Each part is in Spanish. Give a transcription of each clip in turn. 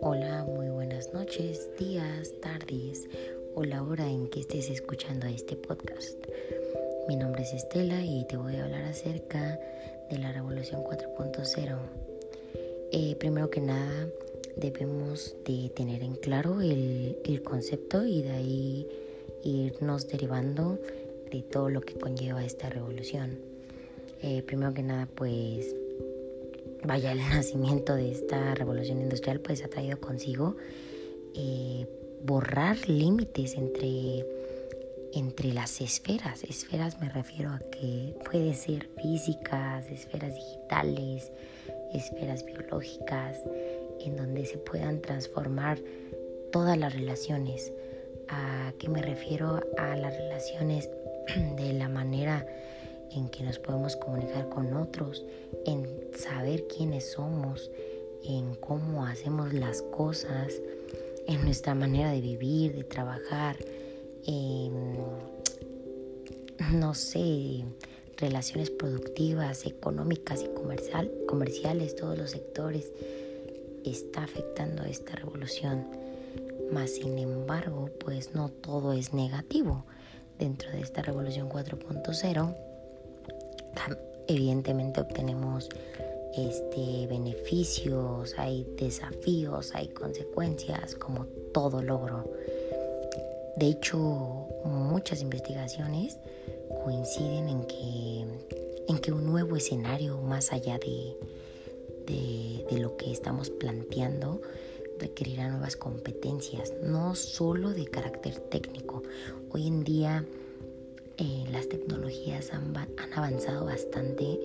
Hola, muy buenas noches, días, tardes o la hora en que estés escuchando este podcast. Mi nombre es Estela y te voy a hablar acerca de la Revolución 4.0. Eh, primero que nada, debemos de tener en claro el, concepto y de ahí irnos derivando de todo lo que conlleva esta revolución. Eh, primero que nada, pues vaya, el nacimiento de esta revolución industrial pues ha traído consigo eh, borrar límites entre, entre las esferas. Esferas me refiero a que puede ser físicas, esferas digitales, esferas biológicas, en donde se puedan transformar todas las relaciones. ¿A qué me refiero? A las relaciones de la manera en que nos podemos comunicar con otros, en saber quiénes somos, en cómo hacemos las cosas, en nuestra manera de vivir, de trabajar, en, no sé, relaciones productivas, económicas y comercial, comerciales, todos los sectores, está afectando esta revolución. Mas sin embargo, pues no todo es negativo. Dentro de esta revolución 4.0 evidentemente obtenemos este, beneficios, hay desafíos, hay consecuencias, como todo logro. De hecho, muchas investigaciones coinciden en que, en que un nuevo escenario más allá de, de, lo que estamos planteando requerirá nuevas competencias, no solo de carácter técnico. Hoy en día eh, las tecnologías han, avanzado bastante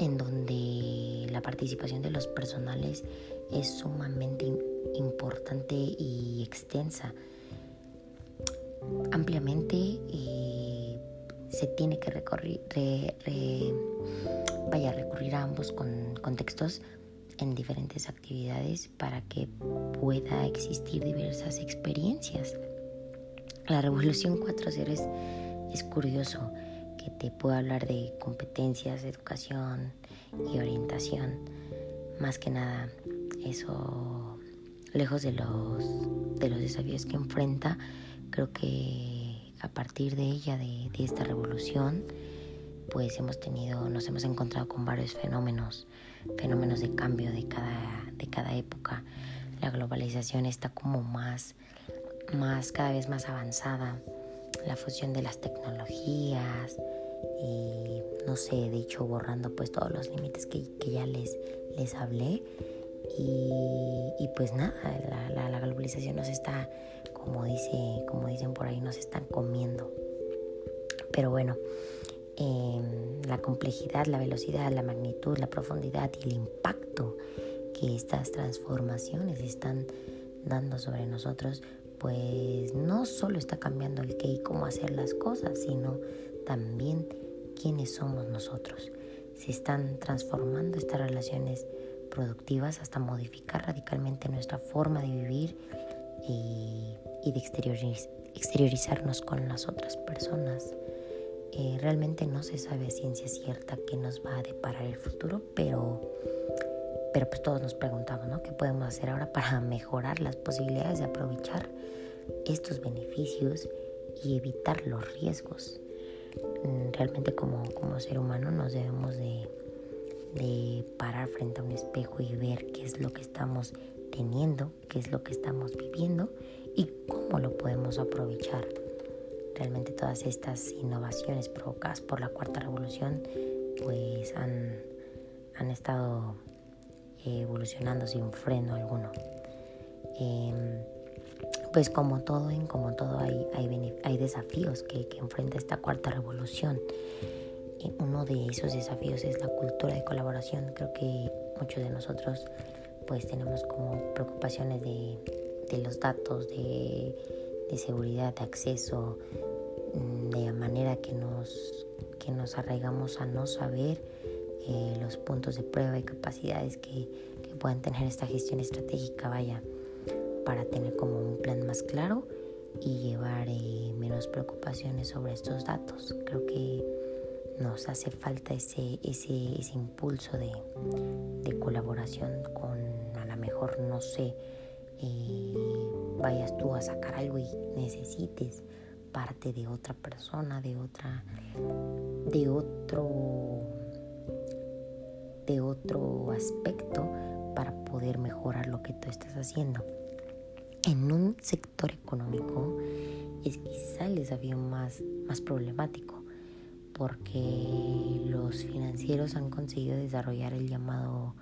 en donde la participación de los personales es sumamente importante y extensa. Ampliamente eh, se tiene que recorrer, vaya, recurrir a ambos con, contextos en diferentes actividades para que pueda existir diversas experiencias. La revolución 4.0 es es curioso que te pueda hablar de competencias, educación y orientación. Más que nada, eso, lejos de los, de los desafíos que enfrenta, creo que a partir de ella, de, esta revolución, pues hemos tenido, nos hemos encontrado con varios fenómenos, fenómenos de cambio de cada, de cada época. La globalización está como más, más, cada vez más avanzada la fusión de las tecnologías y no sé, de hecho borrando pues todos los límites que, ya les, les hablé y, pues nada, la, la, globalización nos está, como, dice, como dicen por ahí, nos están comiendo. Pero bueno, em, la complejidad, la velocidad, la magnitud, la profundidad y el impacto que estas transformaciones están dando sobre nosotros, pues no solo está cambiando el qué y cómo hacer las cosas, sino también quiénes somos nosotros. Se están transformando estas relaciones productivas hasta modificar radicalmente nuestra forma de vivir y, de exteriorizarnos con las otras personas. Eh, realmente no se sabe a ciencia cierta qué nos va a deparar el futuro, pero pero pues todos nos preguntamos, ¿no? ¿Qué podemos hacer ahora para mejorar las posibilidades de aprovechar estos beneficios y evitar los riesgos? Mm, realmente como, como ser humano nos debemos de, de parar frente a un espejo y ver qué es lo que estamos teniendo, qué es lo que estamos viviendo y cómo lo podemos aprovechar. Realmente todas estas innovaciones provocadas por la cuarta revolución pues han, han estado evolucionando sin freno alguno. Em, pues como todo, en como todo hay, hay, desafíos que, enfrenta esta cuarta revolución. uno de esos desafíos es la cultura de colaboración. Creo que muchos de nosotros pues tenemos como preocupaciones de, los datos, de, seguridad, de acceso, mm, de manera que nos, que nos arraigamos a no saber eh, los puntos de prueba y capacidades que, que puedan tener esta gestión estratégica, vaya, para tener como un plan más claro y llevar eh, menos preocupaciones sobre estos datos. Creo que nos hace falta ese, ese, ese impulso de, de, colaboración con a lo mejor, no sé, eh, vayas tú a sacar algo y necesites parte de otra persona, de otra, de otro, otro aspecto para poder mejorar lo que tú estás haciendo. En un sector económico es quizá el desafío más, más problemático porque los financieros han conseguido desarrollar el llamado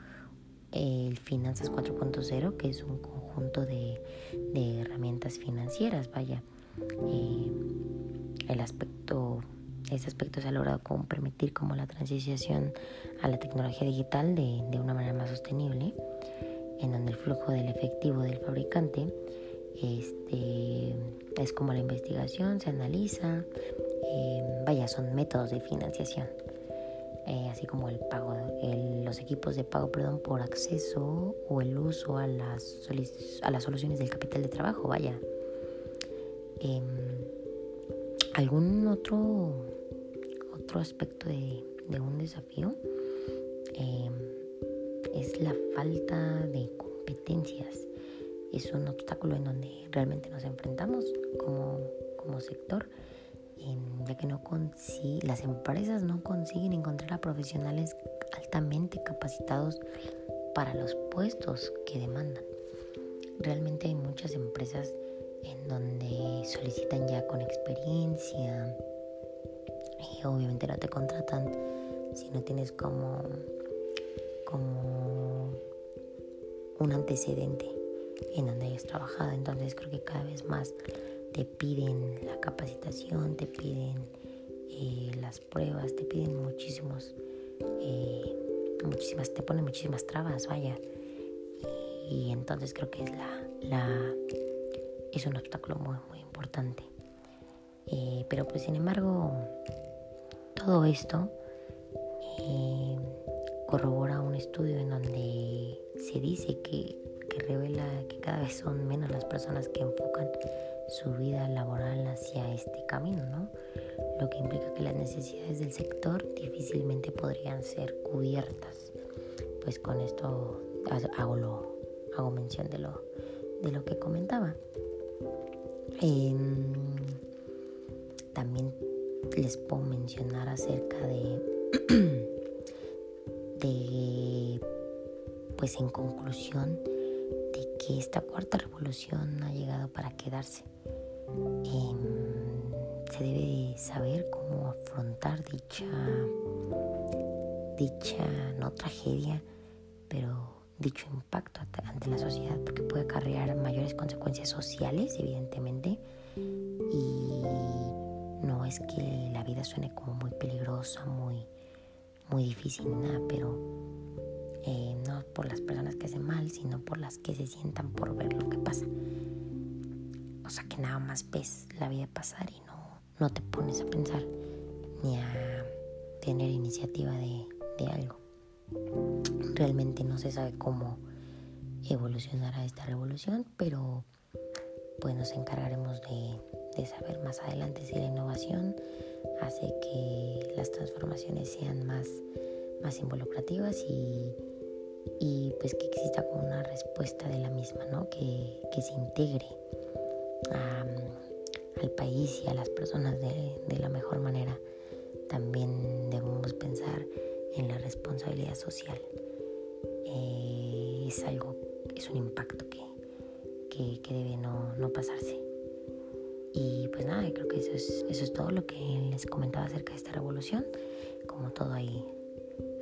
el Finanzas 4.0, que es un conjunto de, de herramientas financieras, vaya. Eh, el aspecto, ese aspecto se ha logrado como permitir como la transición a la tecnología digital de, de una manera más sostenible, en donde el flujo del efectivo del fabricante este, es como la investigación, se analiza, eh, vaya, son métodos de financiación, eh, así como el pago, los equipos de pago, perdón, por acceso o el uso a las, a las soluciones del capital de trabajo, vaya. Em, ¿Algún otro, otro aspecto de, un desafío? Em, es la falta de competencias. Es un obstáculo en donde realmente nos enfrentamos como, como sector ya que no las empresas no consiguen encontrar a profesionales altamente capacitados para los puestos que demandan. Realmente hay muchas empresas en donde solicitan ya con experiencia y obviamente no te contratan si no tienes como, como un antecedente en donde hayas trabajado. Entonces creo que cada vez más te piden la capacitación, te piden eh, las pruebas, te piden muchísimos, eh, muchísimas, te ponen muchísimas trabas, vaya. Y, entonces creo que es la, la, es un obstáculo muy, muy importante. Eh, pero pues sin embargo, todo esto corrobora un estudio en donde se dice que, que revela que cada vez son menos las personas que enfocan su vida laboral hacia este camino, ¿no? Lo que implica que las necesidades del sector difícilmente podrían ser cubiertas. Pues con esto hago, lo, hago mención de lo, de lo que comentaba. Em, también les puedo mencionar acerca de, de, pues en conclusión, de que esta cuarta revolución ha llegado para quedarse. Se debe saber cómo afrontar dicha, dicha, no tragedia, pero dicho impacto ante la sociedad, porque puede acarrear mayores consecuencias sociales, evidentemente, y no es que la vida suene como muy peligrosa, muy, muy difícil, nada, pero eh, no por las personas que hacen mal, sino por las que se sientan por ver lo que pasa. O sea que nada más ves la vida pasar y no, no te pones a pensar ni a tener iniciativa de, algo. Realmente no se sabe cómo evolucionará esta revolución, pero pues nos encargaremos de, saber más adelante si la innovación hace que las transformaciones sean más, más involucrativas y, y pues que exista como una respuesta de la misma, ¿no? Que, que se integre al país y a las personas de, la mejor manera, también debemos pensar en la responsabilidad social. Eh, es algo, es un impacto que, que, debe no, no, pasarse. Y pues nada, creo que eso es, eso es todo lo que les comentaba acerca de esta revolución. Como todo hay,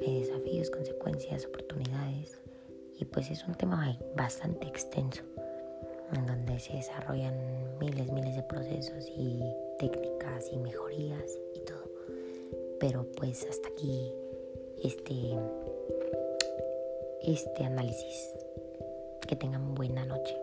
hay desafíos, consecuencias, oportunidades. Y pues es un tema bastante extenso en donde se desarrollan miles, miles de procesos y técnicas y mejorías y todo. Pero pues hasta aquí este, este análisis. Que tengan buena noche.